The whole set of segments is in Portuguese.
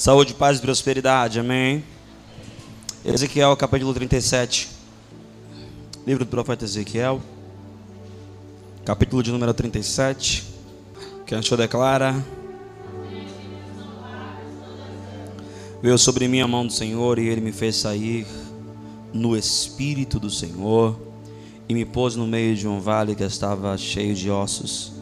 Saúde, paz e prosperidade, amém. Ezequiel, capítulo 37. Livro do profeta Ezequiel, capítulo de número 37. Que a declara: Veio sobre mim a mão do Senhor e ele me fez sair no espírito do Senhor e me pôs no meio de um vale que estava cheio de ossos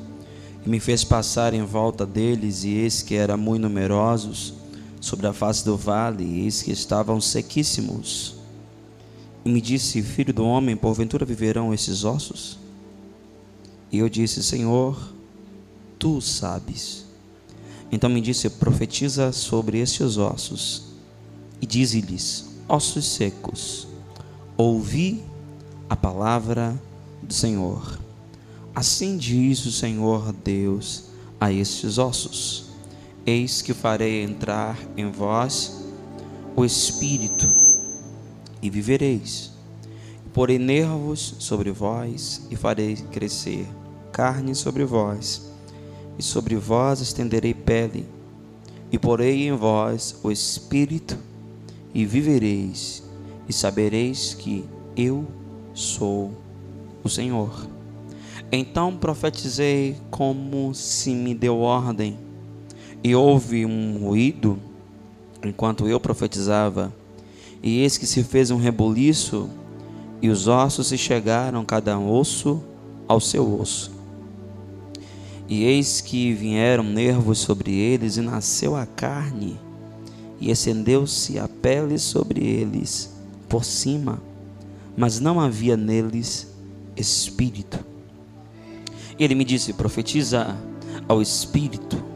e me fez passar em volta deles e eis que eram muito numerosos sobre a face do vale, e eis que estavam sequíssimos. E me disse: Filho do homem, porventura viverão esses ossos? E eu disse: Senhor, tu sabes. Então me disse: Profetiza sobre estes ossos, e dize-lhes: Ossos secos, ouvi a palavra do Senhor. Assim diz o Senhor Deus a estes ossos Eis que farei entrar em vós o Espírito, e vivereis. Porei nervos sobre vós, e farei crescer carne sobre vós, e sobre vós estenderei pele, e porei em vós o Espírito, e vivereis, e sabereis que eu sou o Senhor. Então profetizei como se me deu ordem e houve um ruído enquanto eu profetizava, e eis que se fez um rebuliço, e os ossos se chegaram, cada osso ao seu osso. E eis que vieram nervos sobre eles, e nasceu a carne, e acendeu-se a pele sobre eles, por cima, mas não havia neles espírito. E ele me disse: profetiza ao espírito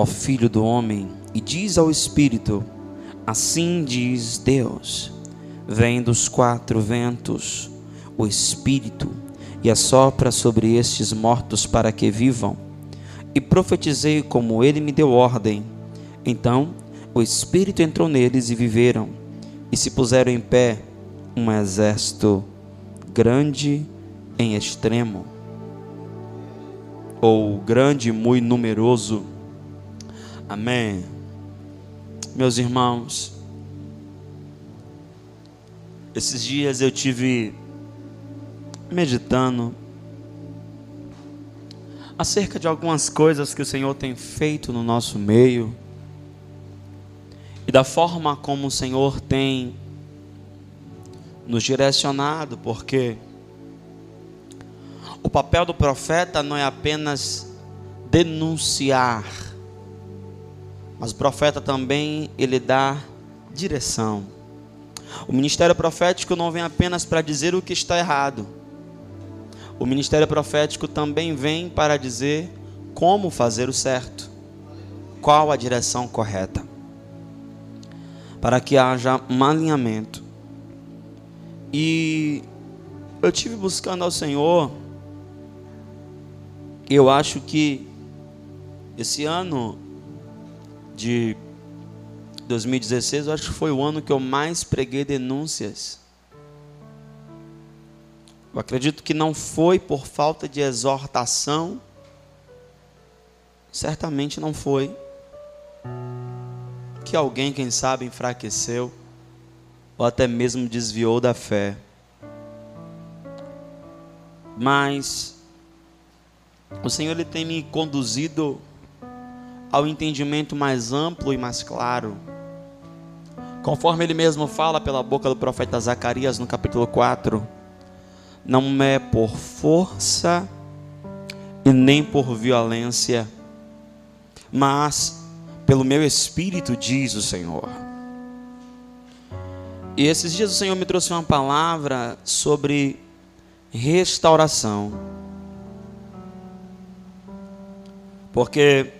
ó filho do homem, e diz ao Espírito: Assim diz Deus: Vem dos quatro ventos o Espírito e assopra sobre estes mortos para que vivam. E profetizei como ele me deu ordem. Então o Espírito entrou neles e viveram, e se puseram em pé um exército grande em extremo, ou grande muito numeroso Amém. Meus irmãos, esses dias eu tive meditando acerca de algumas coisas que o Senhor tem feito no nosso meio e da forma como o Senhor tem nos direcionado, porque o papel do profeta não é apenas denunciar mas o profeta também ele dá direção. O ministério profético não vem apenas para dizer o que está errado. O ministério profético também vem para dizer como fazer o certo. Qual a direção correta. Para que haja um alinhamento. E eu tive buscando ao Senhor. Eu acho que esse ano de 2016, eu acho que foi o ano que eu mais preguei denúncias. Eu acredito que não foi por falta de exortação, certamente não foi. Que alguém, quem sabe, enfraqueceu, ou até mesmo desviou da fé. Mas o Senhor ele tem me conduzido ao entendimento mais amplo e mais claro. Conforme ele mesmo fala pela boca do profeta Zacarias no capítulo 4, não é por força e nem por violência, mas pelo meu espírito, diz o Senhor. E esses dias o Senhor me trouxe uma palavra sobre restauração. Porque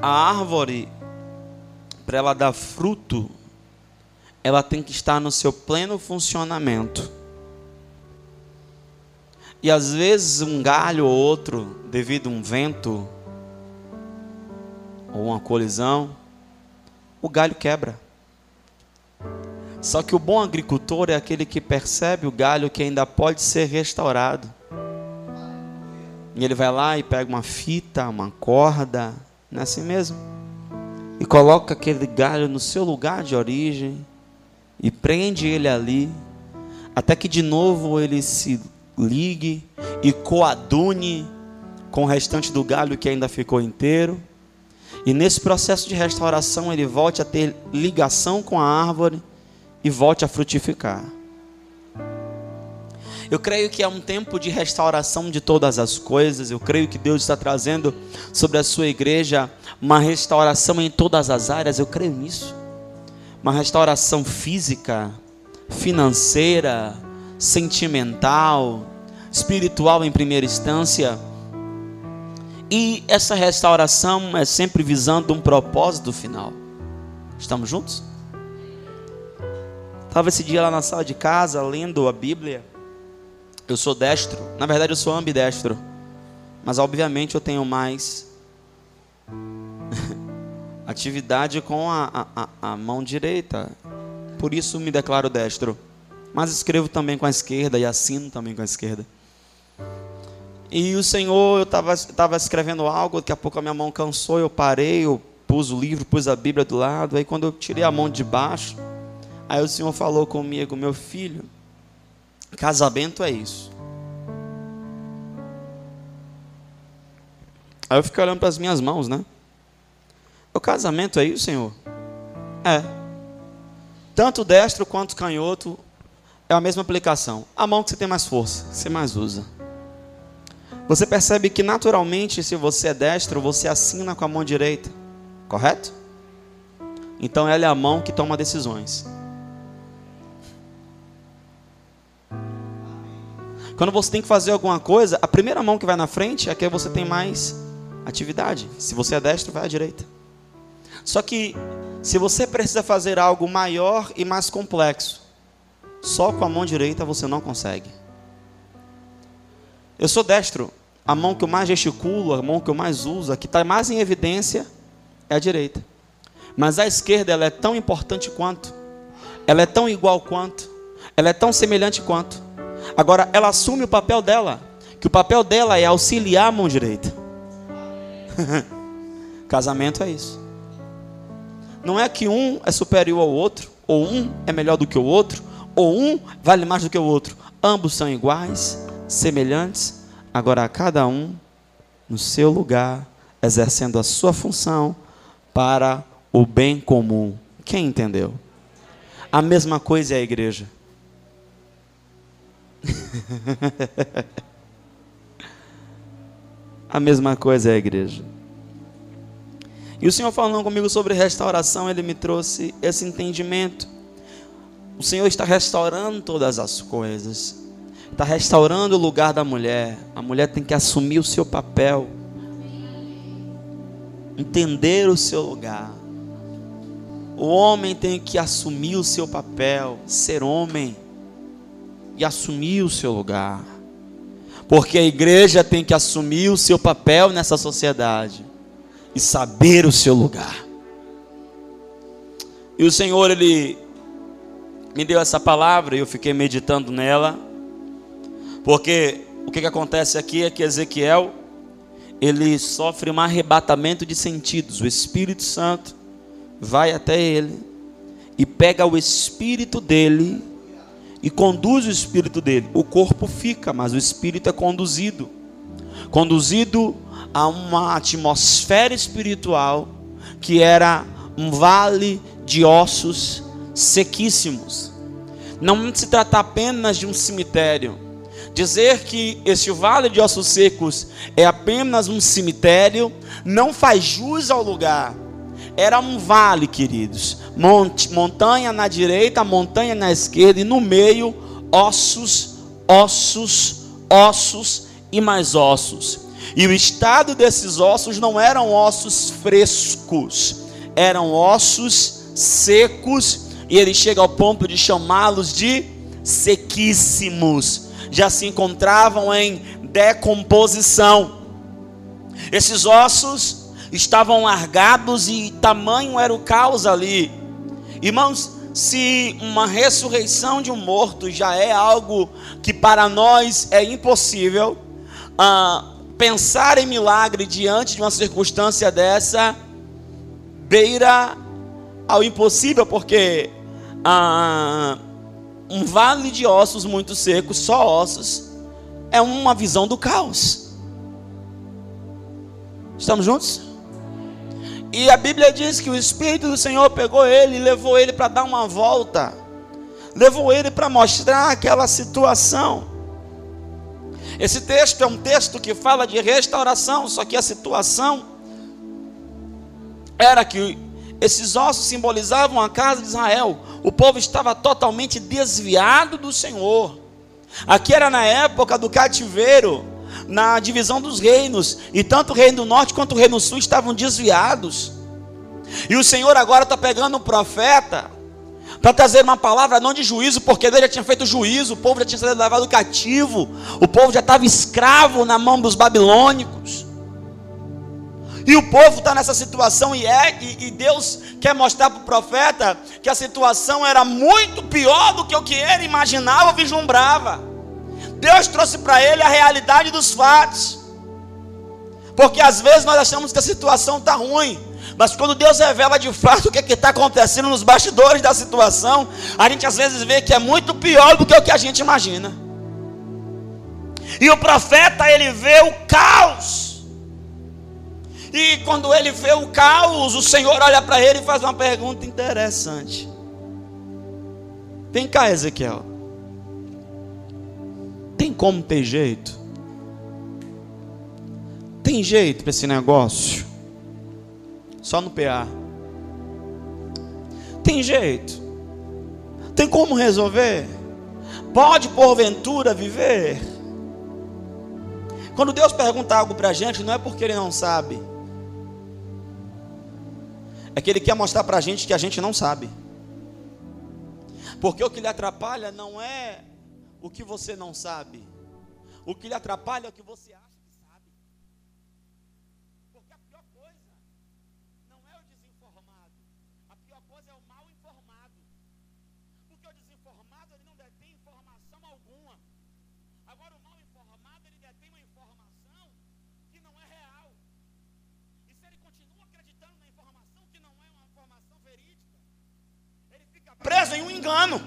a árvore, para ela dar fruto, ela tem que estar no seu pleno funcionamento. E às vezes um galho ou outro, devido a um vento ou uma colisão, o galho quebra. Só que o bom agricultor é aquele que percebe o galho que ainda pode ser restaurado. E ele vai lá e pega uma fita, uma corda, não é assim mesmo? e coloca aquele galho no seu lugar de origem e prende ele ali, até que de novo ele se ligue e coadune com o restante do galho que ainda ficou inteiro. E nesse processo de restauração ele volte a ter ligação com a árvore e volte a frutificar. Eu creio que é um tempo de restauração de todas as coisas. Eu creio que Deus está trazendo sobre a sua igreja uma restauração em todas as áreas. Eu creio nisso. Uma restauração física, financeira, sentimental, espiritual em primeira instância. E essa restauração é sempre visando um propósito final. Estamos juntos? Estava esse dia lá na sala de casa lendo a Bíblia. Eu sou destro, na verdade eu sou ambidestro, mas obviamente eu tenho mais atividade com a, a, a, mão direita, por isso me declaro destro. Mas escrevo também com a esquerda e assino também com a esquerda. E o Senhor, eu estava escrevendo algo, daqui a pouco a minha mão cansou, eu parei, eu pus o livro, pus a Bíblia do lado, aí quando eu tirei a mão de baixo, aí o Senhor falou comigo, meu filho, Casamento é isso. Aí eu fico olhando para as minhas mãos, né? O casamento é isso, Senhor? É. Tanto destro quanto canhoto é a mesma aplicação. A mão que você tem mais força, você mais usa. Você percebe que naturalmente, se você é destro, você assina com a mão direita, correto? Então ela é a mão que toma decisões. Quando você tem que fazer alguma coisa, a primeira mão que vai na frente é que você tem mais atividade. Se você é destro, vai à direita. Só que se você precisa fazer algo maior e mais complexo, só com a mão direita você não consegue. Eu sou destro. A mão que eu mais gesticulo, a mão que eu mais uso, a que está mais em evidência, é a direita. Mas a esquerda ela é tão importante quanto, ela é tão igual quanto, ela é tão semelhante quanto. Agora, ela assume o papel dela, que o papel dela é auxiliar a mão direita. Casamento é isso. Não é que um é superior ao outro, ou um é melhor do que o outro, ou um vale mais do que o outro. Ambos são iguais, semelhantes, agora cada um no seu lugar, exercendo a sua função para o bem comum. Quem entendeu? A mesma coisa é a igreja. a mesma coisa é a igreja. E o Senhor falando comigo sobre restauração, Ele me trouxe esse entendimento. O Senhor está restaurando todas as coisas, está restaurando o lugar da mulher. A mulher tem que assumir o seu papel, entender o seu lugar. O homem tem que assumir o seu papel, ser homem e assumir o seu lugar. Porque a igreja tem que assumir o seu papel nessa sociedade e saber o seu lugar. E o Senhor, Ele me deu essa palavra e eu fiquei meditando nela. Porque o que, que acontece aqui é que Ezequiel, ele sofre um arrebatamento de sentidos. O Espírito Santo vai até ele e pega o espírito dele e conduz o espírito dele. O corpo fica, mas o espírito é conduzido conduzido a uma atmosfera espiritual que era um vale de ossos sequíssimos. Não se trata apenas de um cemitério. Dizer que esse vale de ossos secos é apenas um cemitério não faz jus ao lugar. Era um vale, queridos. Monte, montanha na direita, montanha na esquerda e no meio ossos, ossos, ossos e mais ossos. E o estado desses ossos não eram ossos frescos, eram ossos secos, e ele chega ao ponto de chamá-los de sequíssimos. Já se encontravam em decomposição. Esses ossos estavam largados e tamanho era o caos ali. Irmãos, se uma ressurreição de um morto já é algo que para nós é impossível, ah, pensar em milagre diante de uma circunstância dessa, beira ao impossível, porque ah, um vale de ossos muito secos, só ossos, é uma visão do caos. Estamos juntos? E a Bíblia diz que o Espírito do Senhor pegou ele e levou ele para dar uma volta, levou ele para mostrar aquela situação. Esse texto é um texto que fala de restauração, só que a situação era que esses ossos simbolizavam a casa de Israel. O povo estava totalmente desviado do Senhor. Aqui era na época do cativeiro, na divisão dos reinos, e tanto o reino do norte quanto o reino do sul estavam desviados. E o Senhor agora está pegando um profeta para trazer uma palavra não de juízo, porque Deus já tinha feito juízo, o povo já tinha sido levado cativo, o povo já estava escravo na mão dos babilônicos. E o povo está nessa situação e é, e, e Deus quer mostrar para o profeta que a situação era muito pior do que o que ele imaginava vislumbrava. Deus trouxe para ele a realidade dos fatos. Porque às vezes nós achamos que a situação está ruim. Mas quando Deus revela de fato o que é está acontecendo nos bastidores da situação, a gente às vezes vê que é muito pior do que o que a gente imagina. E o profeta ele vê o caos. E quando ele vê o caos, o Senhor olha para ele e faz uma pergunta interessante. Vem cá, Ezequiel. Como ter jeito? Tem jeito para esse negócio? Só no PA. Tem jeito? Tem como resolver? Pode porventura viver? Quando Deus pergunta algo para a gente, não é porque Ele não sabe, é que Ele quer mostrar para a gente que a gente não sabe. Porque o que lhe atrapalha não é o que você não sabe, o que lhe atrapalha é o que você acha. preso em um engano.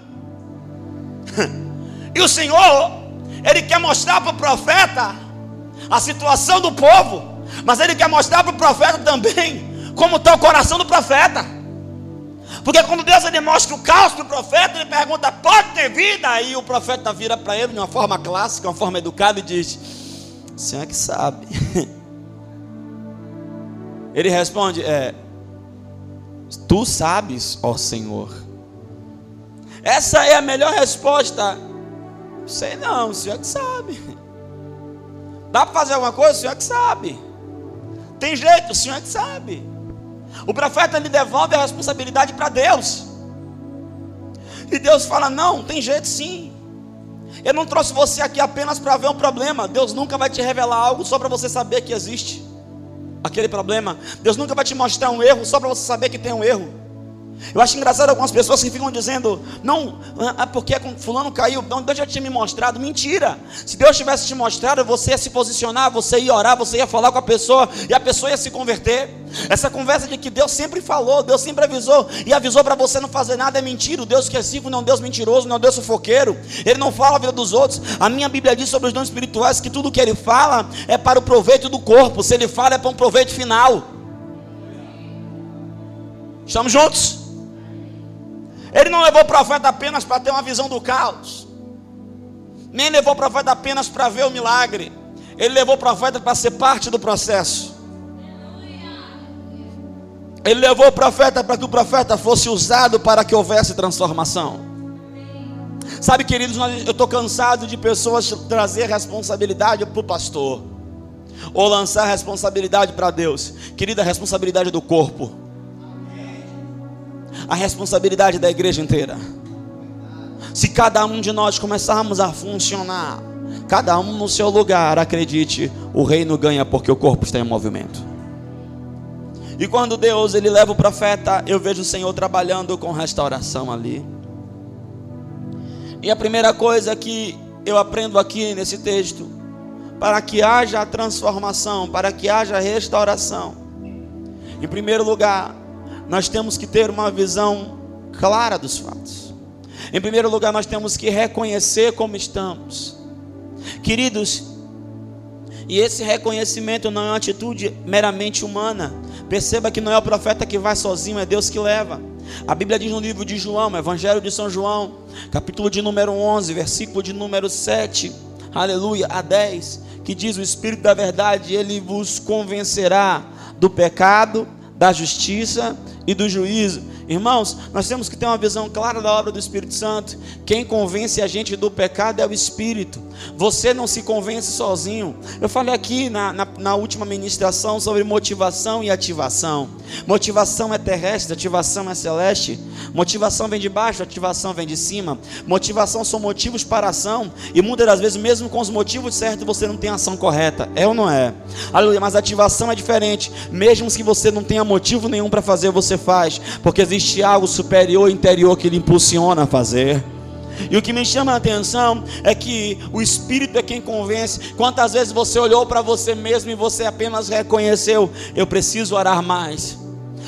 E o Senhor, Ele quer mostrar para o profeta a situação do povo, mas Ele quer mostrar para o profeta também como está o coração do profeta. Porque quando Deus ele mostra o caos para o profeta, ele pergunta: pode ter vida? Aí o profeta vira para ele de uma forma clássica, uma forma educada, e diz: O Senhor é que sabe. Ele responde: é, Tu sabes, ó Senhor. Essa é a melhor resposta. Sei não, o senhor é que sabe. Dá para fazer alguma coisa? O senhor é que sabe. Tem jeito? O senhor é que sabe. O profeta lhe devolve a responsabilidade para Deus. E Deus fala: Não, tem jeito sim. Eu não trouxe você aqui apenas para ver um problema. Deus nunca vai te revelar algo só para você saber que existe aquele problema. Deus nunca vai te mostrar um erro só para você saber que tem um erro. Eu acho engraçado algumas pessoas que ficam dizendo, não, é porque fulano caiu, não, Deus já tinha me mostrado. Mentira. Se Deus tivesse te mostrado, você ia se posicionar, você ia orar, você ia falar com a pessoa e a pessoa ia se converter. Essa conversa de que Deus sempre falou, Deus sempre avisou e avisou para você não fazer nada é mentira. O Deus que é vivo não é um Deus mentiroso, não é um Deus sufoqueiro. Ele não fala a vida dos outros. A minha Bíblia diz sobre os dons espirituais que tudo que ele fala é para o proveito do corpo. Se ele fala é para um proveito final. Estamos juntos? Ele não levou o profeta apenas para ter uma visão do caos, nem levou o profeta apenas para ver o milagre. Ele levou o profeta para ser parte do processo. Ele levou o profeta para que o profeta fosse usado para que houvesse transformação. Sabe, queridos, eu estou cansado de pessoas trazer responsabilidade para o pastor, ou lançar responsabilidade para Deus. Querida, a responsabilidade do corpo a responsabilidade da igreja inteira. Se cada um de nós começarmos a funcionar, cada um no seu lugar, acredite, o reino ganha porque o corpo está em movimento. E quando Deus ele leva o profeta, eu vejo o Senhor trabalhando com restauração ali. E a primeira coisa que eu aprendo aqui nesse texto, para que haja transformação, para que haja restauração. Em primeiro lugar, nós temos que ter uma visão clara dos fatos. Em primeiro lugar, nós temos que reconhecer como estamos. Queridos, e esse reconhecimento não é uma atitude meramente humana. Perceba que não é o profeta que vai sozinho, é Deus que leva. A Bíblia diz no livro de João, Evangelho de São João, capítulo de número 11, versículo de número 7, aleluia, a 10, que diz: O Espírito da Verdade, ele vos convencerá do pecado, da justiça e do juízo. Irmãos, nós temos que ter uma visão clara da obra do Espírito Santo. Quem convence a gente do pecado é o Espírito. Você não se convence sozinho. Eu falei aqui na, na, na última ministração sobre motivação e ativação. Motivação é terrestre, ativação é celeste. Motivação vem de baixo, ativação vem de cima. Motivação são motivos para ação. E muitas das vezes, mesmo com os motivos certos, você não tem ação correta. É ou não é? Aleluia. Mas ativação é diferente. Mesmo que você não tenha motivo nenhum para fazer, você faz. Porque existe existe algo superior interior que lhe impulsiona a fazer. E o que me chama a atenção é que o Espírito é quem convence. Quantas vezes você olhou para você mesmo e você apenas reconheceu: eu preciso orar mais.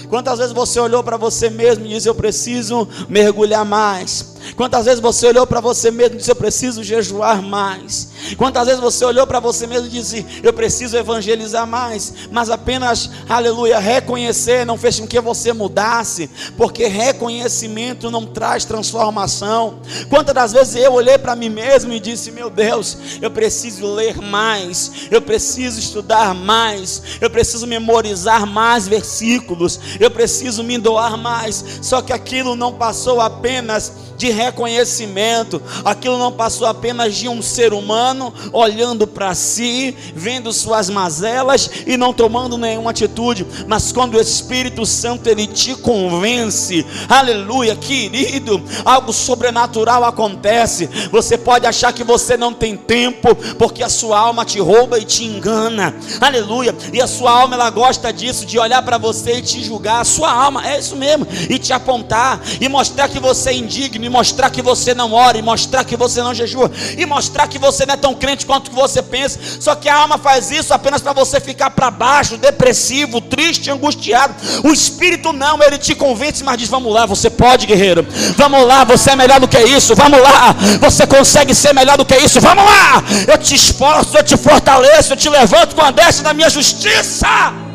Quantas vezes você olhou para você mesmo e disse: Eu preciso mergulhar mais. Quantas vezes você olhou para você mesmo e disse: Eu preciso jejuar mais. Quantas vezes você olhou para você mesmo e disse: Eu preciso evangelizar mais. Mas apenas, aleluia, reconhecer não fez com que você mudasse, porque reconhecimento não traz transformação. Quantas das vezes eu olhei para mim mesmo e disse: Meu Deus, eu preciso ler mais, eu preciso estudar mais, eu preciso memorizar mais versículos, eu preciso me doar mais. Só que aquilo não passou apenas de reconhecimento. Aquilo não passou apenas de um ser humano olhando para si, vendo suas mazelas e não tomando nenhuma atitude, mas quando o Espírito Santo ele te convence, aleluia, querido, algo sobrenatural acontece. Você pode achar que você não tem tempo, porque a sua alma te rouba e te engana, aleluia, e a sua alma ela gosta disso, de olhar para você e te julgar. A sua alma é isso mesmo, e te apontar e mostrar que você é indigno mostrar que você não ora, e mostrar que você não jejua, e mostrar que você não é tão crente quanto você pensa. Só que a alma faz isso apenas para você ficar para baixo, depressivo, triste, angustiado. O espírito não, ele te convence, mas diz: Vamos lá, você pode, guerreiro. Vamos lá, você é melhor do que isso. Vamos lá, você consegue ser melhor do que isso. Vamos lá, eu te esforço, eu te fortaleço, eu te levanto com a destra da minha justiça.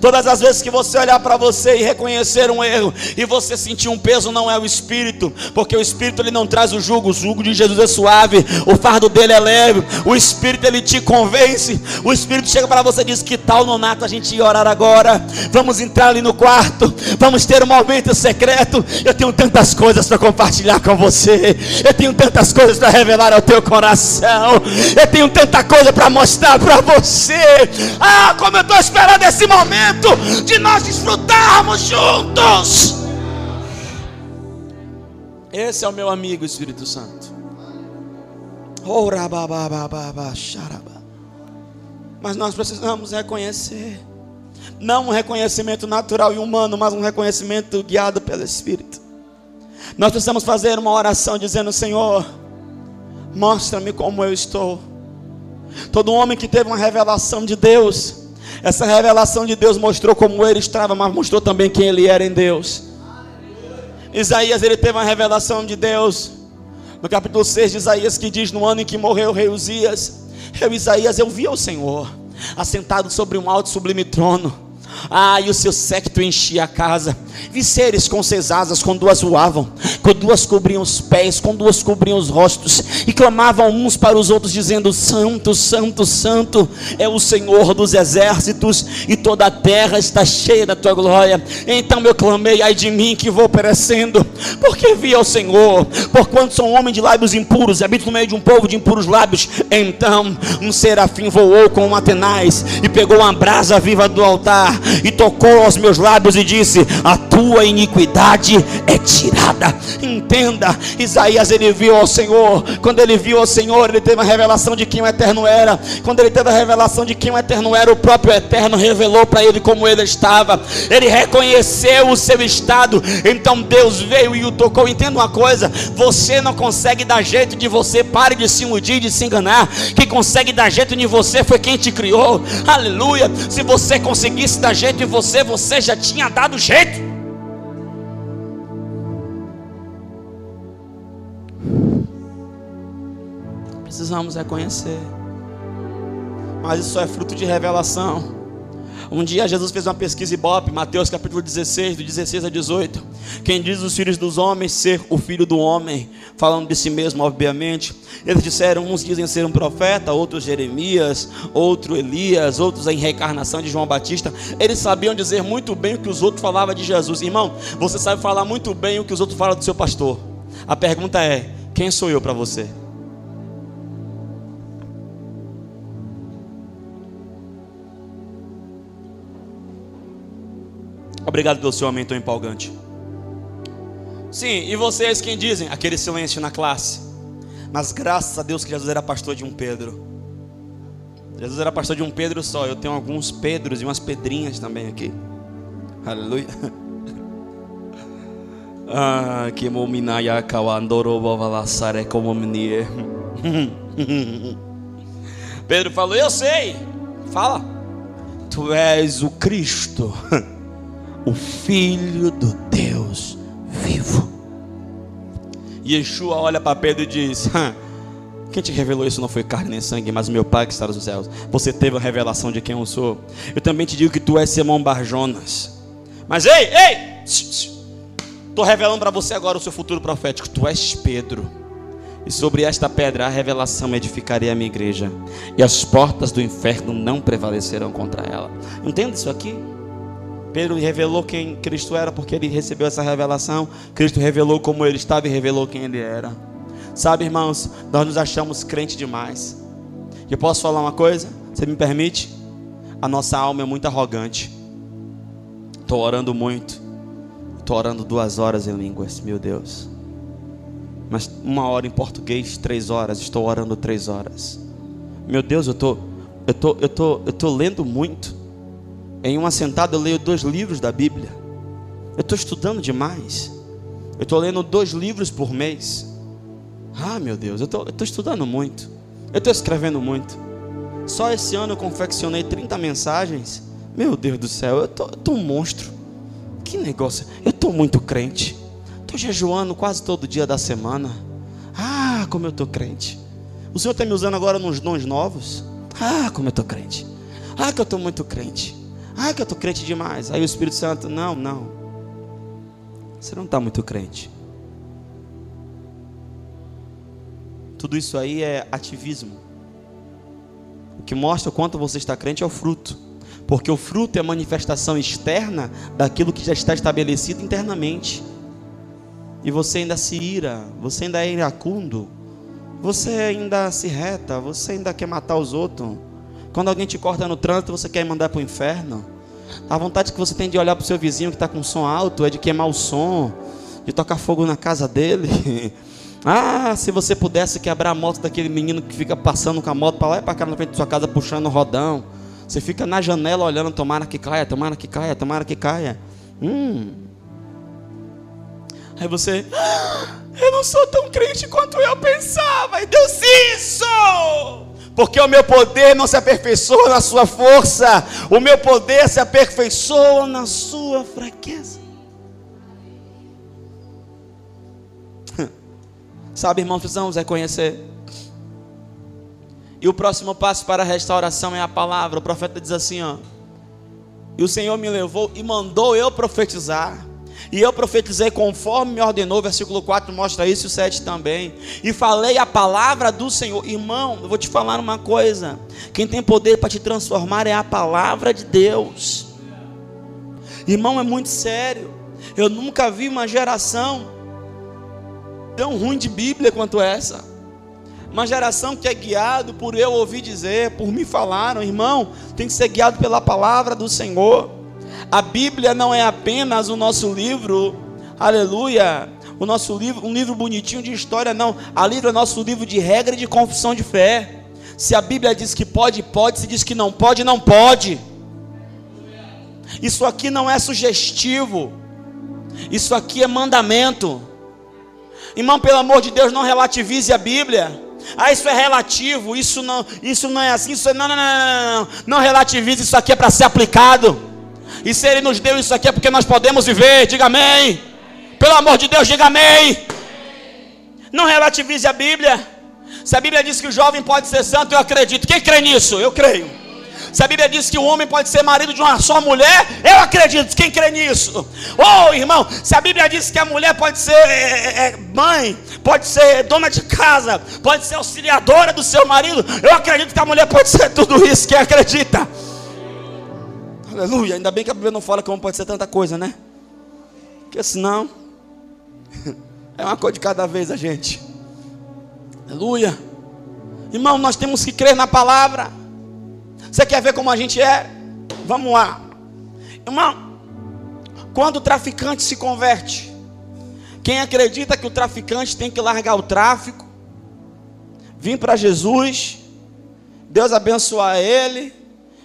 Todas as vezes que você olhar para você e reconhecer um erro e você sentir um peso, não é o Espírito, porque o Espírito ele não traz o jugo, o jugo de Jesus é suave, o fardo dele é leve, o Espírito ele te convence, o Espírito chega para você e diz: Que tal, Nonato, a gente ir orar agora? Vamos entrar ali no quarto, vamos ter um momento secreto. Eu tenho tantas coisas para compartilhar com você, eu tenho tantas coisas para revelar ao teu coração, eu tenho tanta coisa para mostrar para você. Ah, como eu estou esperando esse momento de nós desfrutarmos juntos. Esse é o meu amigo Espírito Santo. Mas nós precisamos reconhecer, não um reconhecimento natural e humano, mas um reconhecimento guiado pelo Espírito. Nós precisamos fazer uma oração dizendo: Senhor, mostra-me como eu estou. Todo homem que teve uma revelação de Deus, essa revelação de Deus mostrou como ele estava, mas mostrou também quem ele era em Deus. Isaías, ele teve uma revelação de Deus. No capítulo 6 de Isaías, que diz: No ano em que morreu o rei Uzias, eu, Isaías, eu vi o Senhor assentado sobre um alto sublime trono ah, e o seu séquito enchia a casa. Vi seres com seis asas, com duas voavam, com duas cobriam os pés, com duas cobriam os rostos, e clamavam uns para os outros, dizendo: Santo, Santo, Santo é o Senhor dos exércitos, e toda a terra está cheia da tua glória. Então eu clamei, ai de mim que vou perecendo, porque vi ao Senhor, porquanto sou um homem de lábios impuros, e habito no meio de um povo de impuros lábios. Então um serafim voou com uma tenaz e pegou uma brasa viva do altar e tocou aos meus lábios e disse: A tua iniquidade é tirada. Entenda, Isaías ele viu ao Senhor. Quando ele viu ao Senhor, ele teve a revelação de quem o eterno era. Quando ele teve a revelação de quem o eterno era, o próprio eterno revelou para ele como ele estava. Ele reconheceu o seu estado. Então Deus veio e o tocou. Entenda uma coisa: você não consegue dar jeito de você. Pare de se iludir, de se enganar. Quem consegue dar jeito em você foi quem te criou. Aleluia. Se você conseguisse dar jeito em você, você já tinha dado jeito. Precisamos reconhecer. Mas isso é fruto de revelação. Um dia Jesus fez uma pesquisa ibope, Mateus capítulo 16, do 16 a 18. Quem diz os filhos dos homens ser o filho do homem, falando de si mesmo, obviamente. Eles disseram: uns dizem ser um profeta, outros Jeremias, outro Elias, outros a reencarnação de João Batista. Eles sabiam dizer muito bem o que os outros falavam de Jesus. Irmão, você sabe falar muito bem o que os outros falam do seu pastor. A pergunta é: quem sou eu para você? Obrigado pelo seu homem tão empolgante. Sim, e vocês quem dizem? Aquele silêncio na classe. Mas graças a Deus que Jesus era pastor de um Pedro. Jesus era pastor de um Pedro só. Eu tenho alguns Pedros e umas Pedrinhas também aqui. Aleluia. Ah, que mominaya como. Pedro falou: Eu sei. Fala. Tu és o Cristo. o Filho do Deus vivo. Yeshua olha para Pedro e diz: Quem te revelou isso não foi carne nem sangue, mas o meu Pai que está nos céus. Você teve a revelação de quem eu sou. Eu também te digo que tu és Simão Barjonas. Mas ei, ei! Estou revelando para você agora o seu futuro profético. Tu és Pedro. E sobre esta pedra a revelação edificarei a minha igreja. E as portas do inferno não prevalecerão contra ela. Entende isso aqui? Pedro revelou quem Cristo era porque ele recebeu essa revelação. Cristo revelou como ele estava e revelou quem ele era. Sabe, irmãos, nós nos achamos crente demais. Eu posso falar uma coisa? Você me permite? A nossa alma é muito arrogante. Estou orando muito. Estou orando duas horas em línguas, meu Deus. Mas uma hora em português, três horas. Estou orando três horas. Meu Deus, eu estou, eu tô, eu tô, eu tô lendo muito. Em uma sentada eu leio dois livros da Bíblia. Eu estou estudando demais. Eu estou lendo dois livros por mês. Ah, meu Deus, eu estou estudando muito. Eu estou escrevendo muito. Só esse ano eu confeccionei 30 mensagens. Meu Deus do céu, eu estou um monstro. Que negócio. Eu estou muito crente. Estou jejuando quase todo dia da semana. Ah, como eu estou crente. O Senhor está me usando agora nos dons novos. Ah, como eu estou crente. Ah, que eu estou muito crente. Ah, que eu estou crente demais. Aí o Espírito Santo, não, não. Você não está muito crente. Tudo isso aí é ativismo. O que mostra o quanto você está crente é o fruto. Porque o fruto é a manifestação externa daquilo que já está estabelecido internamente. E você ainda se ira, você ainda é iracundo, você ainda se reta, você ainda quer matar os outros. Quando alguém te corta no trânsito, você quer mandar para o inferno. A vontade que você tem de olhar para o seu vizinho que está com som alto é de queimar o som, de tocar fogo na casa dele. Ah, se você pudesse quebrar a moto daquele menino que fica passando com a moto para lá e para cá na frente da sua casa puxando o rodão. Você fica na janela olhando, tomara que caia, tomara que caia, tomara que caia. Hum. Aí você, ah, eu não sou tão crente quanto eu pensava. E Deus, isso! Porque o meu poder não se aperfeiçoa na sua força, o meu poder se aperfeiçoa na sua fraqueza. Sabe, irmãos, precisamos reconhecer. E o próximo passo para a restauração é a palavra. O profeta diz assim: ó. E o Senhor me levou e mandou eu profetizar. E eu profetizei conforme me ordenou, versículo 4 mostra isso, e o 7 também. E falei a palavra do Senhor. Irmão, eu vou te falar uma coisa: quem tem poder para te transformar é a palavra de Deus. Irmão, é muito sério. Eu nunca vi uma geração tão ruim de Bíblia quanto essa. Uma geração que é guiado por eu ouvir dizer, por me falaram, irmão, tem que ser guiado pela palavra do Senhor. A Bíblia não é apenas o nosso livro, aleluia, o nosso livro, um livro bonitinho de história, não. A livro é nosso livro de regra e de confissão de fé. Se a Bíblia diz que pode, pode. Se diz que não pode, não pode. Isso aqui não é sugestivo. Isso aqui é mandamento. Irmão, pelo amor de Deus, não relativize a Bíblia. Ah, isso é relativo, isso não, isso não é assim, isso é, não, não, não, não, não, não relativize, isso aqui é para ser aplicado. E se Ele nos deu isso aqui é porque nós podemos viver, diga amém. Pelo amor de Deus, diga amém. Não relativize a Bíblia. Se a Bíblia diz que o jovem pode ser santo, eu acredito. Quem crê nisso? Eu creio. Se a Bíblia diz que o homem pode ser marido de uma só mulher, eu acredito. Quem crê nisso? Oh, irmão, se a Bíblia diz que a mulher pode ser é, é, é, mãe, pode ser dona de casa, pode ser auxiliadora do seu marido, eu acredito que a mulher pode ser tudo isso. Quem acredita? Aleluia. Ainda bem que a Bíblia não fala homem pode ser tanta coisa, né? Porque senão é uma coisa de cada vez a gente. Aleluia. Irmão, nós temos que crer na palavra. Você quer ver como a gente é? Vamos lá. Irmão, quando o traficante se converte, quem acredita que o traficante tem que largar o tráfico, vir para Jesus, Deus abençoar ele,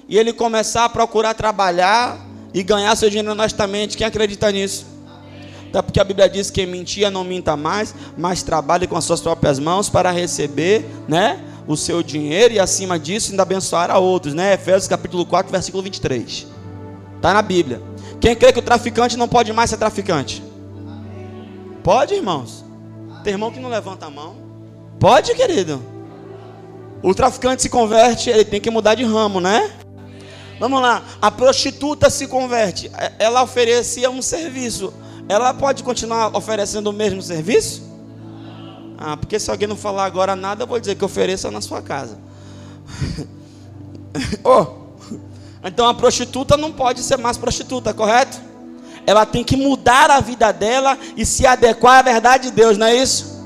e ele começar a procurar trabalhar e ganhar seu dinheiro honestamente, quem acredita nisso? Até porque a Bíblia diz que mentia não minta mais, mas trabalhe com as suas próprias mãos para receber, né? o seu dinheiro e acima disso ainda abençoar a outros, né? Efésios capítulo 4, versículo 23. Está na Bíblia. Quem crê que o traficante não pode mais ser traficante? Pode, irmãos? Tem irmão que não levanta a mão? Pode, querido? O traficante se converte, ele tem que mudar de ramo, né? Vamos lá, a prostituta se converte, ela oferecia um serviço, ela pode continuar oferecendo o mesmo serviço? Ah, porque se alguém não falar agora nada, eu vou dizer que ofereça na sua casa. oh, então a prostituta não pode ser mais prostituta, correto? Ela tem que mudar a vida dela e se adequar à verdade de Deus, não é isso?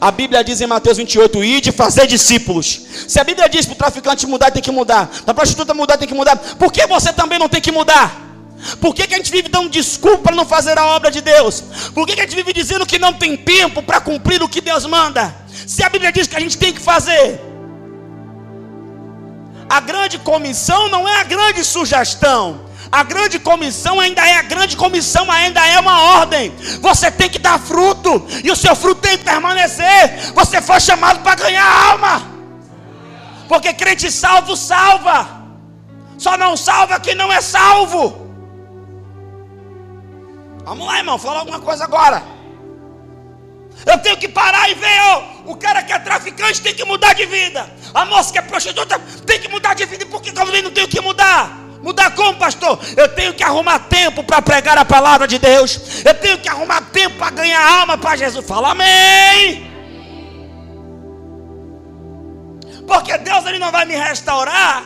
A Bíblia diz em Mateus 28, ide fazer discípulos. Se a Bíblia diz para o traficante mudar, tem que mudar. Para a prostituta mudar, tem que mudar. Por que você também não tem que mudar? Por que, que a gente vive dando desculpa para não fazer a obra de Deus? Por que, que a gente vive dizendo que não tem tempo para cumprir o que Deus manda? Se a Bíblia diz que a gente tem que fazer. A grande comissão não é a grande sugestão. A grande comissão ainda é a grande comissão, ainda é uma ordem. Você tem que dar fruto, e o seu fruto tem que permanecer. Você foi chamado para ganhar alma, porque crente salvo salva, só não salva quem não é salvo. Vamos lá, irmão, fala alguma coisa agora. Eu tenho que parar e ver, ó, o cara que é traficante tem que mudar de vida. A moça que é prostituta tem que mudar de vida. Por que eu não tenho que mudar? Mudar como, pastor? Eu tenho que arrumar tempo para pregar a palavra de Deus. Eu tenho que arrumar tempo para ganhar alma para Jesus. Fala amém. Porque Deus ele não vai me restaurar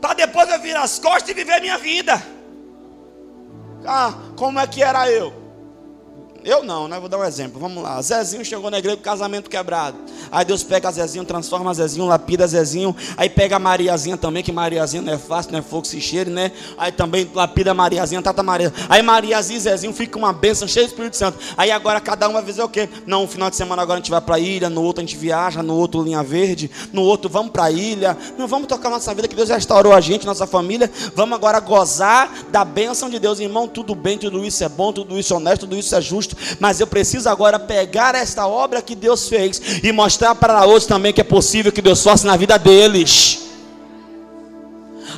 para depois eu virar as costas e viver minha vida. Ah, como é que era eu? Eu não, né? Vou dar um exemplo. Vamos lá. Zezinho chegou na igreja com casamento quebrado. Aí Deus pega Zezinho, transforma Zezinho, lapida Zezinho. Aí pega Mariazinha também, que Mariazinha não é fácil, não é fogo se cheire, né? Aí também lapida Mariazinha, Tata Maria. Aí Mariazinha e Zezinho ficam uma bênção, cheio do Espírito Santo. Aí agora cada um vai fazer o quê? Não, um final de semana agora a gente vai para a ilha, no outro a gente viaja, no outro linha verde, no outro vamos para a ilha. Não, vamos tocar nossa vida que Deus restaurou a gente, nossa família. Vamos agora gozar da bênção de Deus, irmão. Tudo bem, tudo isso é bom, tudo isso é honesto, tudo isso é justo mas eu preciso agora pegar esta obra que Deus fez e mostrar para outros também que é possível que Deus faça na vida deles.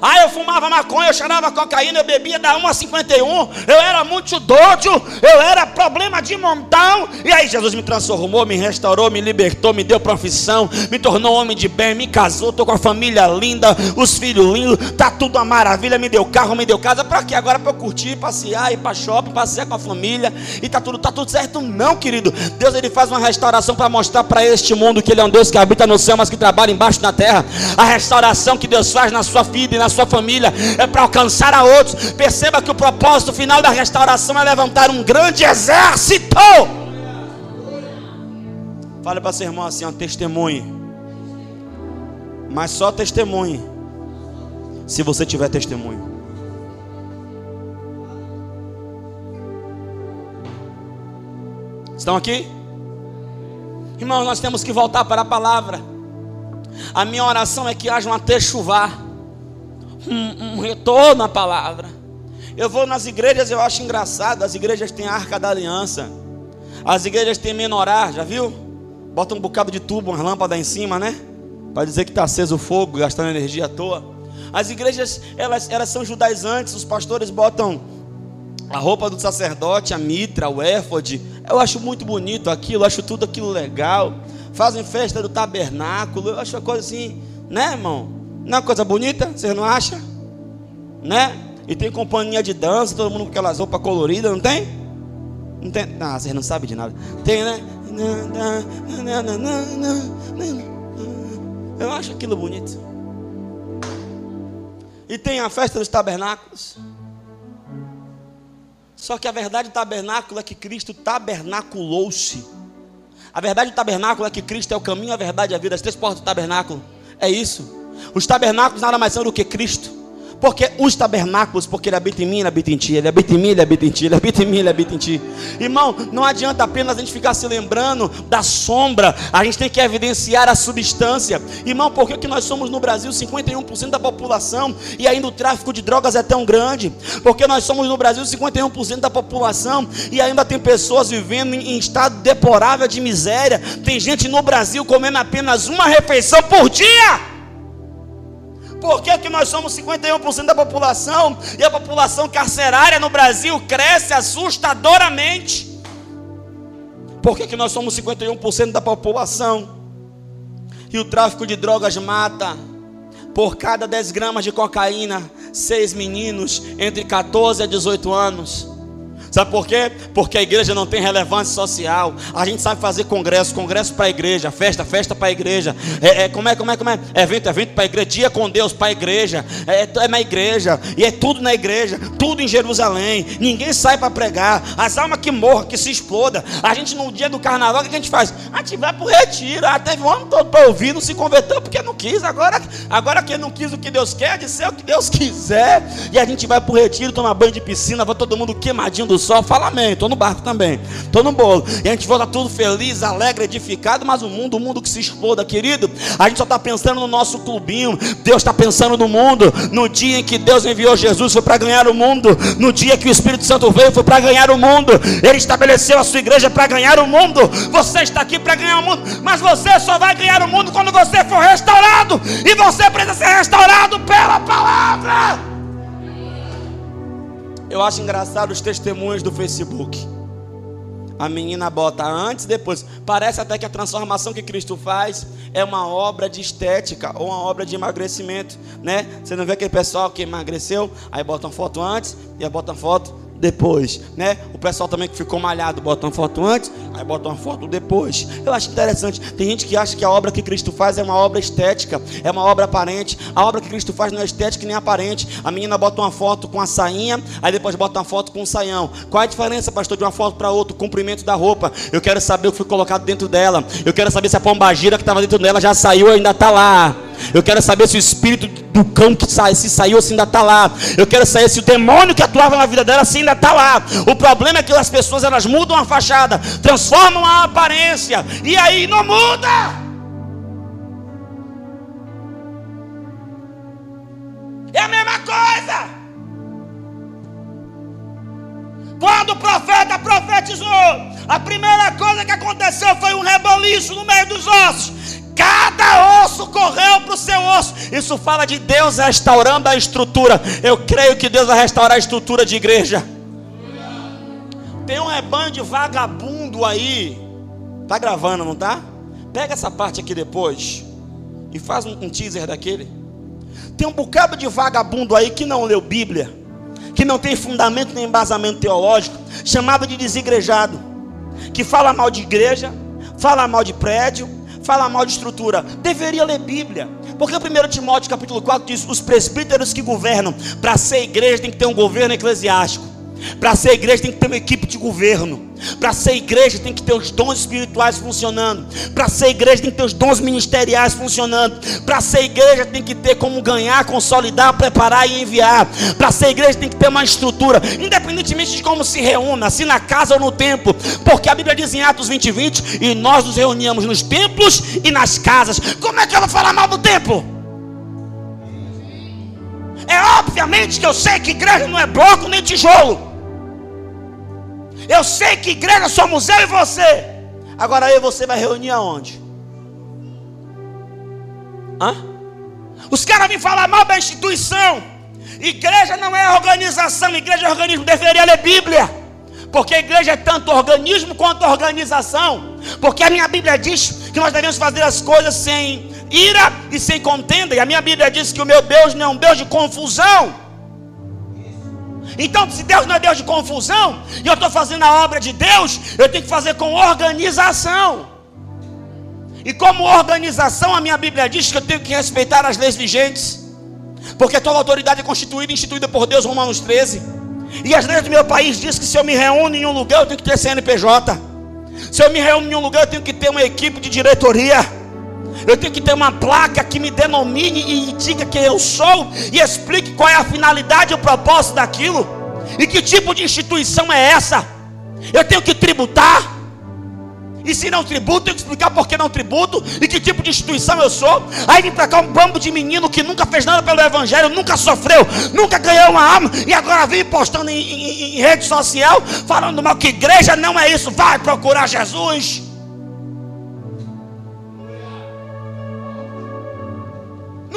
Ah, eu fumava maconha, eu cheirava cocaína, eu bebia da 1 a 51, eu era muito doido, eu era problema de montão. E aí Jesus me transformou, me restaurou, me libertou, me deu profissão, me tornou homem de bem, me casou, estou com a família linda, os filhos lindos, tá tudo uma maravilha, me deu carro, me deu casa. Para quê? Agora para eu curtir, passear, ir para shopping, passear com a família e tá tudo, tá tudo certo? Não, querido. Deus ele faz uma restauração para mostrar para este mundo que ele é um Deus que habita no céu, mas que trabalha embaixo da terra. A restauração que Deus faz na sua vida e na a sua família, é para alcançar a outros. Perceba que o propósito final da restauração é levantar um grande exército. Fala para seu irmão assim, ó, testemunhe. Mas só testemunhe. Se você tiver testemunho. Estão aqui? Irmãos, nós temos que voltar para a palavra. A minha oração é que haja um até chuvar um, um retorno à palavra. Eu vou nas igrejas, eu acho engraçado. As igrejas têm a arca da aliança. As igrejas têm menorá, já viu? Bota um bocado de tubo, uma lâmpada em cima, né? Para dizer que está aceso o fogo, gastando energia à toa. As igrejas, elas, elas são judaizantes. Os pastores botam a roupa do sacerdote, a mitra, o éfode. Eu acho muito bonito aquilo, acho tudo aquilo legal. Fazem festa do tabernáculo. Eu acho uma coisa assim, né, irmão? Não é coisa bonita? Vocês não acham? Né? E tem companhia de dança, todo mundo com aquelas roupas coloridas, não tem? Não tem? Ah, vocês não sabem de nada. Tem, né? Eu acho aquilo bonito. E tem a festa dos tabernáculos. Só que a verdade do tabernáculo é que Cristo tabernaculou-se. A verdade do tabernáculo é que Cristo é o caminho, a verdade e a vida. As três portas do tabernáculo. É isso. Os tabernáculos nada mais são do que Cristo. Porque os tabernáculos, porque ele habita em mim, ele habita em ti, ele habita em mim, ele habita em ti, ele habita em mim, ele habita em ti. Irmão, não adianta apenas a gente ficar se lembrando da sombra, a gente tem que evidenciar a substância. Irmão, por que, que nós somos no Brasil 51% da população e ainda o tráfico de drogas é tão grande? Porque nós somos no Brasil 51% da população e ainda tem pessoas vivendo em estado deplorável de miséria. Tem gente no Brasil comendo apenas uma refeição por dia. Por que, que nós somos 51% da população e a população carcerária no Brasil cresce assustadoramente? Por que, que nós somos 51% da população e o tráfico de drogas mata? Por cada 10 gramas de cocaína, seis meninos entre 14 a 18 anos. Sabe por quê? Porque a igreja não tem relevância social. A gente sabe fazer congresso, congresso para a igreja, festa, festa para a igreja. É, é, como é, como é, como é? Evento, evento para a igreja, dia com Deus para a igreja. É, é, é na igreja. E é tudo na igreja, tudo em Jerusalém. Ninguém sai para pregar. As almas que morram, que se exploda. A gente no dia do carnaval, o que a gente faz? A gente vai para o retiro. Ah, teve um ano todo para ouvir, não se converteu porque não quis. Agora, agora que não quis o que Deus quer, de ser o que Deus quiser. E a gente vai para o retiro, tomar banho de piscina, vai todo mundo queimadinho do sol, fala amém. Estou no barco também, estou no bolo. E a gente volta tudo feliz, alegre, edificado. Mas o mundo, o mundo que se exploda, querido, a gente só está pensando no nosso clubinho. Deus está pensando no mundo. No dia em que Deus enviou Jesus, foi para ganhar o mundo. No dia que o Espírito Santo veio, foi para ganhar o mundo. Ele estabeleceu a sua igreja para ganhar o mundo. Você está aqui para ganhar o mundo, mas você só vai ganhar o mundo quando você for restaurado. E você precisa ser restaurado pela palavra. Eu acho engraçado os testemunhos do Facebook. A menina bota antes e depois. Parece até que a transformação que Cristo faz é uma obra de estética ou uma obra de emagrecimento, né? Você não vê aquele pessoal que emagreceu, aí bota uma foto antes e aí bota uma foto depois, né? O pessoal também que ficou malhado bota uma foto antes, aí bota uma foto depois. Eu acho interessante. Tem gente que acha que a obra que Cristo faz é uma obra estética, é uma obra aparente. A obra que Cristo faz não é estética nem aparente. A menina bota uma foto com a sainha, aí depois bota uma foto com o saião. Qual é a diferença, pastor, de uma foto para outra? O comprimento da roupa. Eu quero saber o que foi colocado dentro dela. Eu quero saber se a pombagira que estava dentro dela já saiu ou ainda está lá. Eu quero saber se o espírito do cão que sai, se saiu, se ainda está lá. Eu quero saber se o demônio que atuava na vida dela, se ainda está lá. O problema é que as pessoas elas mudam a fachada, transformam a aparência, e aí não muda. É a mesma coisa. Quando o profeta profetizou, a primeira coisa que aconteceu foi um reboliço no meio dos ossos. Cada osso correu para o seu osso. Isso fala de Deus restaurando a estrutura. Eu creio que Deus vai restaurar a estrutura de igreja. Tem um rebanho de vagabundo aí. Tá gravando, não tá? Pega essa parte aqui depois e faz um, um teaser daquele. Tem um bocado de vagabundo aí que não leu Bíblia, que não tem fundamento nem embasamento teológico, chamado de desigrejado, que fala mal de igreja, fala mal de prédio, fala mal de estrutura, deveria ler Bíblia. Porque 1 Timóteo capítulo 4 diz: os presbíteros que governam, para ser igreja tem que ter um governo eclesiástico. Para ser igreja tem que ter uma equipe de governo. Para ser igreja tem que ter os dons espirituais funcionando. Para ser igreja tem que ter os dons ministeriais funcionando. Para ser igreja tem que ter como ganhar, consolidar, preparar e enviar. Para ser igreja tem que ter uma estrutura, independentemente de como se reúna, se na casa ou no templo. Porque a Bíblia diz em Atos 20, 20: e nós nos reuníamos nos templos e nas casas. Como é que eu vou falar mal do templo? É obviamente que eu sei que igreja não é bloco nem tijolo. Eu sei que igreja somos eu e você. Agora eu e você vai reunir aonde? Hã? Os caras vêm falar mal da instituição. Igreja não é organização, igreja é organismo. Deveria ler Bíblia. Porque a igreja é tanto organismo quanto organização. Porque a minha Bíblia diz que nós devemos fazer as coisas sem ira e sem contenda. E a minha Bíblia diz que o meu Deus não é um Deus de confusão. Então, se Deus não é Deus de confusão, e eu estou fazendo a obra de Deus, eu tenho que fazer com organização. E como organização, a minha Bíblia diz que eu tenho que respeitar as leis vigentes, porque toda autoridade é constituída e instituída por Deus, Romanos 13. E as leis do meu país diz que se eu me reúno em um lugar, eu tenho que ter CNPJ. Se eu me reúno em um lugar, eu tenho que ter uma equipe de diretoria. Eu tenho que ter uma placa que me denomine e diga quem eu sou e explique qual é a finalidade e o propósito daquilo. E que tipo de instituição é essa? Eu tenho que tributar. E se não tributo, tenho que explicar por que não tributo e que tipo de instituição eu sou. Aí vem para cá um bambo de menino que nunca fez nada pelo Evangelho, nunca sofreu, nunca ganhou uma alma e agora vem postando em, em, em rede social falando mal que igreja não é isso. Vai procurar Jesus.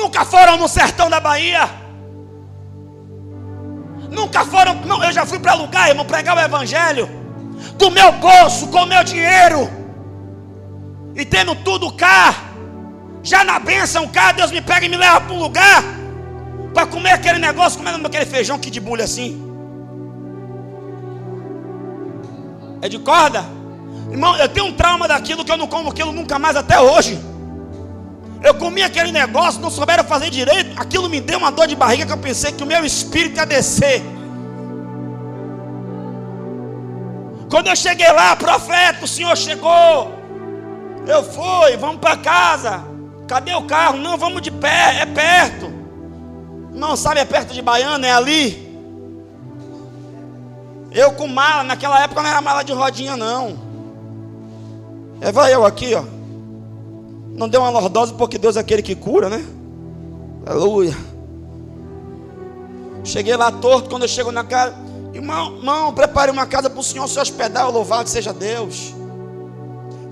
Nunca foram no sertão da Bahia. Nunca foram. Não, eu já fui para lugar, irmão, pregar o evangelho. Do meu bolso, com meu dinheiro. E tendo tudo cá. Já na bênção cá, Deus me pega e me leva para um lugar. Para comer aquele negócio, comendo aquele feijão que de bulha assim. É de corda? Irmão, eu tenho um trauma daquilo que eu não como aquilo nunca mais até hoje. Eu comi aquele negócio, não souberam fazer direito. Aquilo me deu uma dor de barriga que eu pensei que o meu espírito ia descer. Quando eu cheguei lá, profeta, o senhor chegou. Eu fui, vamos para casa. Cadê o carro? Não, vamos de pé, é perto. Não, sabe, é perto de Baiana, é ali. Eu com mala, naquela época não era mala de rodinha, não. É, vai eu aqui, ó. Não deu uma lordose porque Deus é aquele que cura, né? Aleluia. Cheguei lá torto, quando eu chego na casa, irmão, irmão, prepare uma casa para o Senhor se hospedar, louvado seja Deus.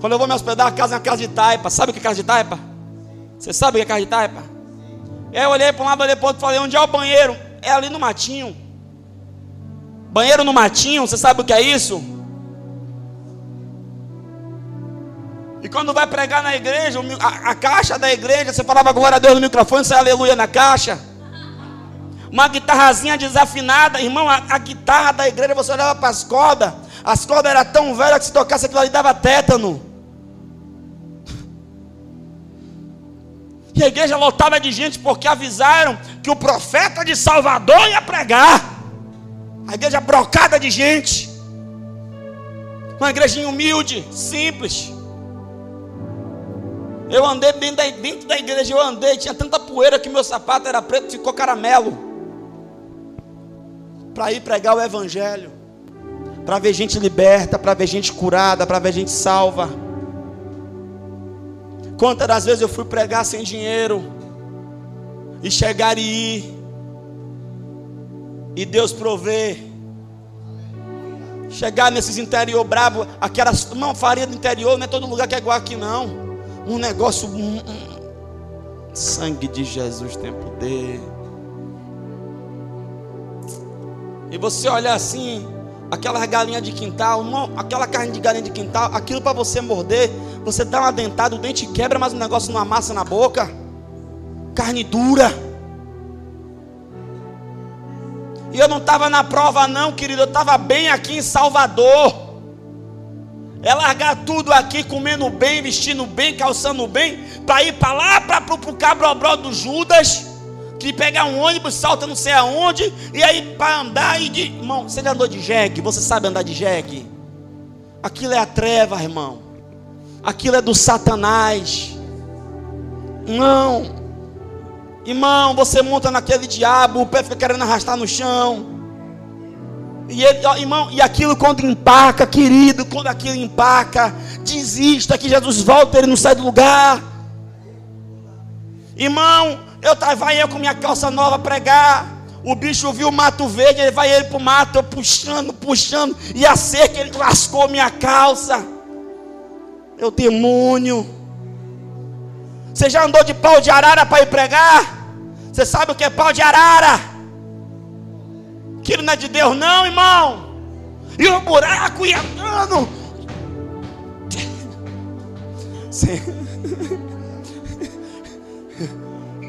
Quando eu vou me hospedar, a casa é uma casa de taipa. Sabe o que é casa de taipa? Você sabe o que é casa de taipa? Eu olhei para um lado, olhei para o falei, onde é o banheiro? É ali no matinho. Banheiro no matinho, você sabe o que é isso? Quando vai pregar na igreja, a, a, caixa da igreja, você falava glória a Deus no microfone, você aleluia na caixa. Uma guitarrazinha desafinada, irmão, a, a guitarra da igreja, você olhava para as cordas, as cordas eram tão velhas que se tocasse aquilo ali dava tétano. E a igreja lotada de gente porque avisaram que o profeta de Salvador ia pregar. A igreja brocada de gente. Uma igrejinha humilde, simples. Eu andei dentro da igreja, eu andei, tinha tanta poeira que meu sapato era preto, ficou caramelo. Para ir pregar o evangelho, para ver gente liberta, para ver gente curada, para ver gente salva. Quantas das vezes eu fui pregar sem dinheiro e chegar e ir, e Deus prover. Chegar nesses interior bravo, aquelas, não, farinha do interior, não é todo lugar que é igual aqui não um negócio. Sangue de Jesus tem poder. E você olha assim, aquela galinha de quintal, aquela carne de galinha de quintal, aquilo para você morder, você dá uma dentada, o dente quebra, mas o negócio não amassa na boca. Carne dura. E eu não estava na prova, não, querido. Eu estava bem aqui em Salvador. É largar tudo aqui, comendo bem, vestindo bem, calçando bem, para ir para lá, para o cabrobró do Judas, que pegar um ônibus, salta não sei aonde, e aí para andar e de. Irmão, você já andou de jegue? Você sabe andar de jegue? Aquilo é a treva, irmão. Aquilo é do Satanás. Não. Irmão, você monta naquele diabo, o pé fica querendo arrastar no chão. E ele, ó, irmão, e aquilo quando empaca, querido, quando aquilo empaca, desista que Jesus volta, ele não sai do lugar. Irmão, eu vai eu com minha calça nova pregar. O bicho viu o mato verde, ele vai ele pro mato, eu puxando, puxando, e a seca ele lascou minha calça. Eu demônio. Você já andou de pau de arara para ir pregar? Você sabe o que é pau de arara? Aquilo não é de Deus, não, irmão. E o buraco ia andando.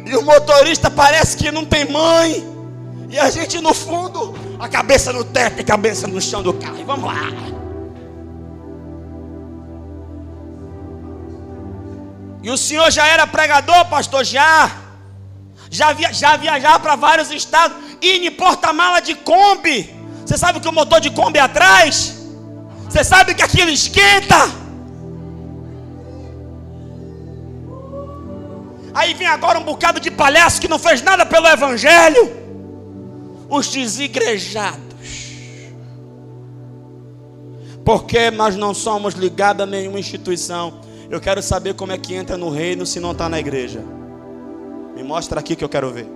E o motorista parece que não tem mãe. E a gente no fundo, a cabeça no teto e a cabeça no chão do carro. E vamos lá. E o senhor já era pregador, pastor? Já. Já, via, já viajava para vários estados indo em porta-mala de Kombi. Você sabe que o motor de Kombi é atrás? Você sabe que aquilo esquenta? Aí vem agora um bocado de palhaço que não fez nada pelo Evangelho. Os desigrejados. Porque nós não somos ligados a nenhuma instituição. Eu quero saber como é que entra no reino se não está na igreja. Me mostra aqui que eu quero ver.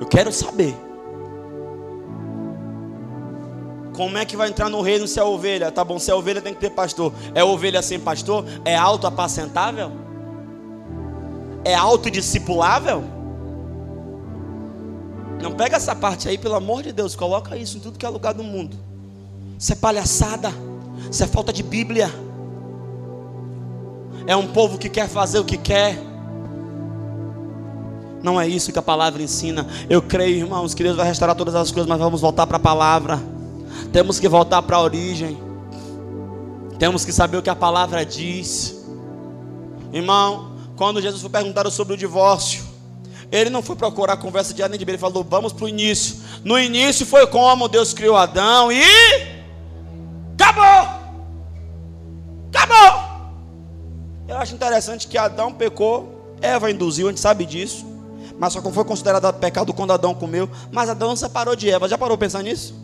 Eu quero saber. Como é que vai entrar no reino se é ovelha? Tá bom, se é ovelha tem que ter pastor. É ovelha sem pastor? É autoapacentável? É autodiscipulável? Não pega essa parte aí, pelo amor de Deus, coloca isso em tudo que é lugar do mundo. Isso é palhaçada. Isso é falta de Bíblia. É um povo que quer fazer o que quer. Não é isso que a palavra ensina. Eu creio, irmãos, que Deus vai restaurar todas as coisas, mas vamos voltar para a palavra. Temos que voltar para a origem. Temos que saber o que a palavra diz. Irmão, quando Jesus foi perguntado sobre o divórcio, ele não foi procurar conversa de nem de ele falou: "Vamos para o início". No início foi como Deus criou Adão e. Acabou. Acho interessante que Adão pecou, Eva induziu, a gente sabe disso. Mas só foi considerado pecado quando Adão comeu. Mas Adão separou de Eva. Já parou pensar nisso?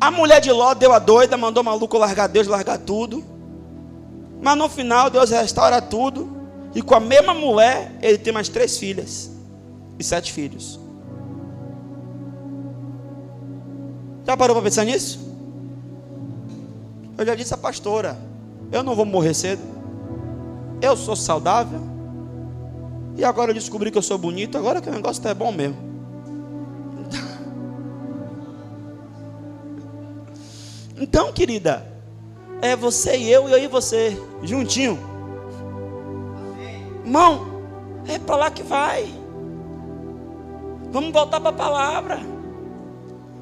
A mulher de Ló deu a doida, mandou o maluco largar Deus, largar tudo. Mas no final Deus restaura tudo. E com a mesma mulher, ele tem mais três filhas e sete filhos. Já parou para pensar nisso? Eu já disse à pastora: eu não vou morrer cedo. Eu sou saudável. E agora eu descobri que eu sou bonito. Agora que o negócio está bom mesmo. Então, querida, é você e eu e e você, juntinho. Irmão, é para lá que vai. Vamos voltar para a palavra.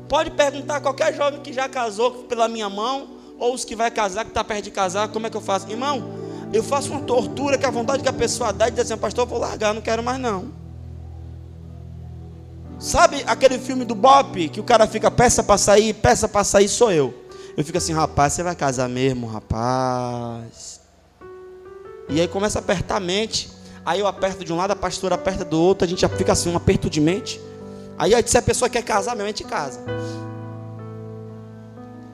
Pode perguntar a qualquer jovem que já casou pela minha mão ou os que vai casar, que está perto de casar, como é que eu faço? Irmão, eu faço uma tortura que a vontade que a pessoa dá e diz assim, pastor, eu vou largar, não quero mais não. Sabe aquele filme do Bop, que o cara fica peça para sair, peça para sair, sou eu. Eu fico assim, rapaz, você vai casar mesmo, rapaz. E aí começa a apertar a mente. Aí eu aperto de um lado, a pastora aperta do outro, a gente já fica assim, um aperto de mente. Aí se a pessoa quer casar, minha mente casa.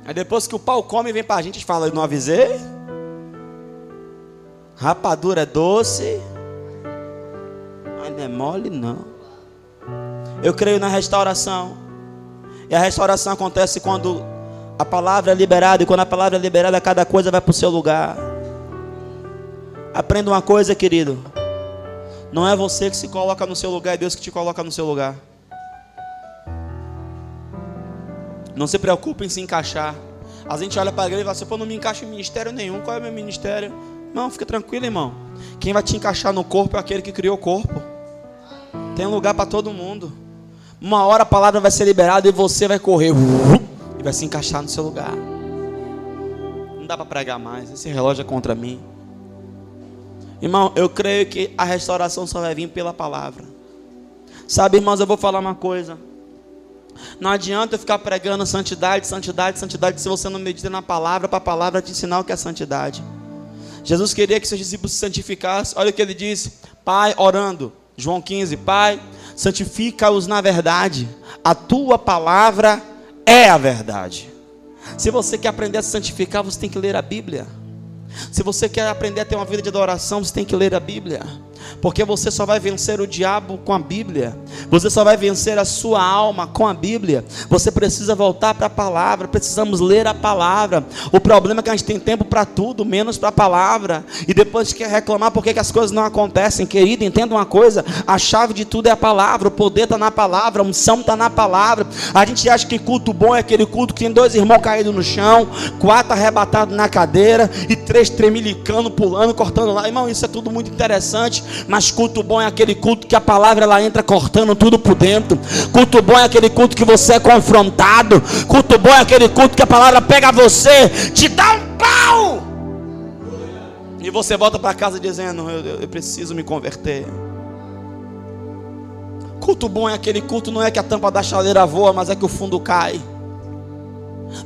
Aí depois que o pau come, vem pra gente e fala, eu não avisei? Rapadura é doce, mas não é mole não. Eu creio na restauração. E a restauração acontece quando a palavra é liberada. E quando a palavra é liberada, cada coisa vai para o seu lugar. Aprenda uma coisa, querido. Não é você que se coloca no seu lugar, é Deus que te coloca no seu lugar. Não se preocupe em se encaixar. A gente olha para a igreja e fala assim: pô, não me encaixa em ministério nenhum. Qual é o meu ministério? Não, fica tranquilo, irmão. Quem vai te encaixar no corpo é aquele que criou o corpo. Tem lugar para todo mundo. Uma hora a palavra vai ser liberada e você vai correr e vai se encaixar no seu lugar. Não dá para pregar mais. Esse relógio é contra mim. Irmão, eu creio que a restauração só vai vir pela palavra. Sabe, irmãos, eu vou falar uma coisa. Não adianta eu ficar pregando santidade, santidade, santidade, se você não medita na palavra, para a palavra te ensinar o que é santidade. Jesus queria que seus discípulos se santificassem. Olha o que ele disse: Pai, orando, João 15, Pai, santifica-os na verdade, a tua palavra é a verdade. Se você quer aprender a se santificar, você tem que ler a Bíblia. Se você quer aprender a ter uma vida de adoração, você tem que ler a Bíblia porque você só vai vencer o diabo com a Bíblia, você só vai vencer a sua alma com a Bíblia. Você precisa voltar para a palavra, precisamos ler a palavra. O problema é que a gente tem tempo para tudo, menos para a palavra, e depois quer reclamar porque que as coisas não acontecem. Querido, entenda uma coisa: a chave de tudo é a palavra, o poder está na palavra, a unção está na palavra. A gente acha que culto bom é aquele culto que tem dois irmãos caídos no chão, quatro arrebatados na cadeira e três tremilicando, pulando, cortando lá. Irmão, isso é tudo muito interessante, mas culto bom é aquele culto que a palavra ela entra cortando tudo por dentro. Culto bom é aquele culto que você é confrontado. Culto bom é aquele culto que a palavra pega você, te dá um pau. E você volta para casa dizendo: eu, eu, eu preciso me converter. Culto bom é aquele culto, não é que a tampa da chaleira voa, mas é que o fundo cai.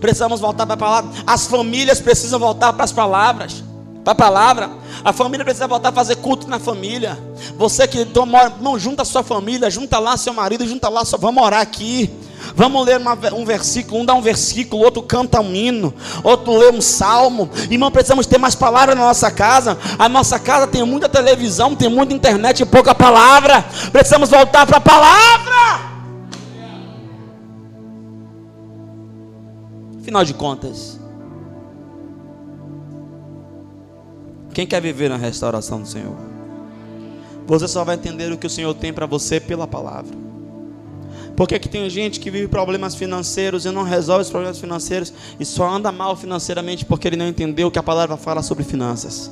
Precisamos voltar para a palavra. As famílias precisam voltar para as palavras para a palavra. A família precisa voltar a fazer culto na família. Você que toma, não junta a sua família, junta lá seu marido, junta lá sua. Vamos orar aqui. Vamos ler uma, um versículo, um dá um versículo, outro canta um hino, outro lê um salmo. Irmão, precisamos ter mais palavra na nossa casa. A nossa casa tem muita televisão, tem muita internet e pouca palavra. Precisamos voltar para a palavra. Afinal de contas, Quem quer viver na restauração do Senhor? Você só vai entender o que o Senhor tem para você pela palavra. Porque que tem gente que vive problemas financeiros e não resolve os problemas financeiros e só anda mal financeiramente porque ele não entendeu o que a palavra fala sobre finanças.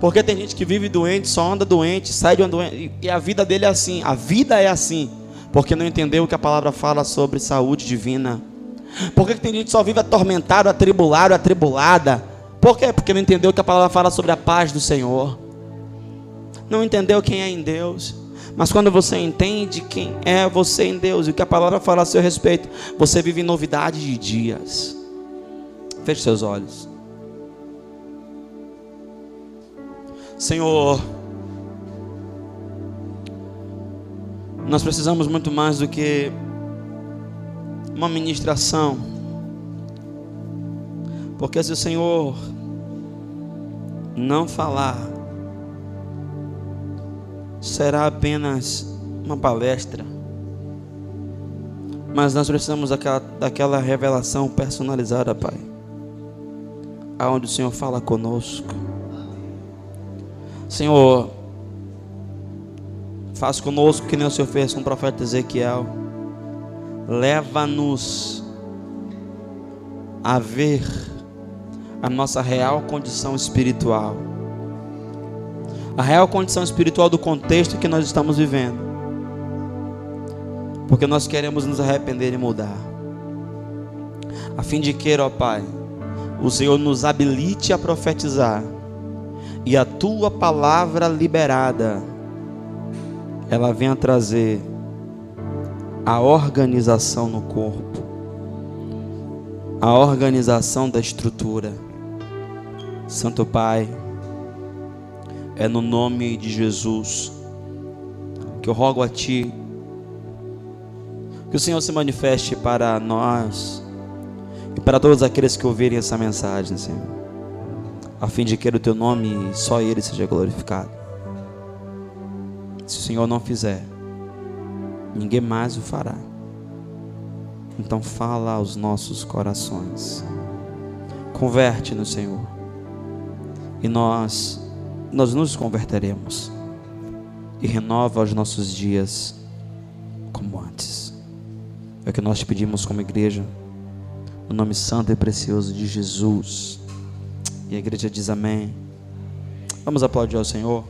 Porque tem gente que vive doente, só anda doente, sai de uma doente, e a vida dele é assim. A vida é assim, porque não entendeu o que a palavra fala sobre saúde divina. Porque tem gente que só vive atormentado, atribulado, atribulada, por quê? Porque não entendeu que a palavra fala sobre a paz do Senhor. Não entendeu quem é em Deus. Mas quando você entende quem é você em Deus e o que a palavra fala a seu respeito, você vive novidade de dias. Feche seus olhos. Senhor, nós precisamos muito mais do que uma ministração porque se o Senhor não falar, será apenas uma palestra. Mas nós precisamos daquela, daquela revelação personalizada, Pai. Aonde o Senhor fala conosco. Senhor, faz conosco que nem o Senhor fez com o profeta Ezequiel. Leva-nos a ver a nossa real condição espiritual. A real condição espiritual do contexto que nós estamos vivendo. Porque nós queremos nos arrepender e mudar. A fim de que, ó Pai, o Senhor nos habilite a profetizar e a tua palavra liberada ela venha trazer a organização no corpo, a organização da estrutura Santo Pai, é no nome de Jesus que eu rogo a Ti que o Senhor se manifeste para nós e para todos aqueles que ouvirem essa mensagem, Senhor, a fim de que o Teu nome só Ele seja glorificado. Se o Senhor não fizer, ninguém mais o fará. Então fala aos nossos corações. Converte no Senhor e nós nós nos converteremos e renova os nossos dias como antes. É o que nós te pedimos como igreja, no nome santo e precioso de Jesus. E a igreja diz amém. Vamos aplaudir ao Senhor.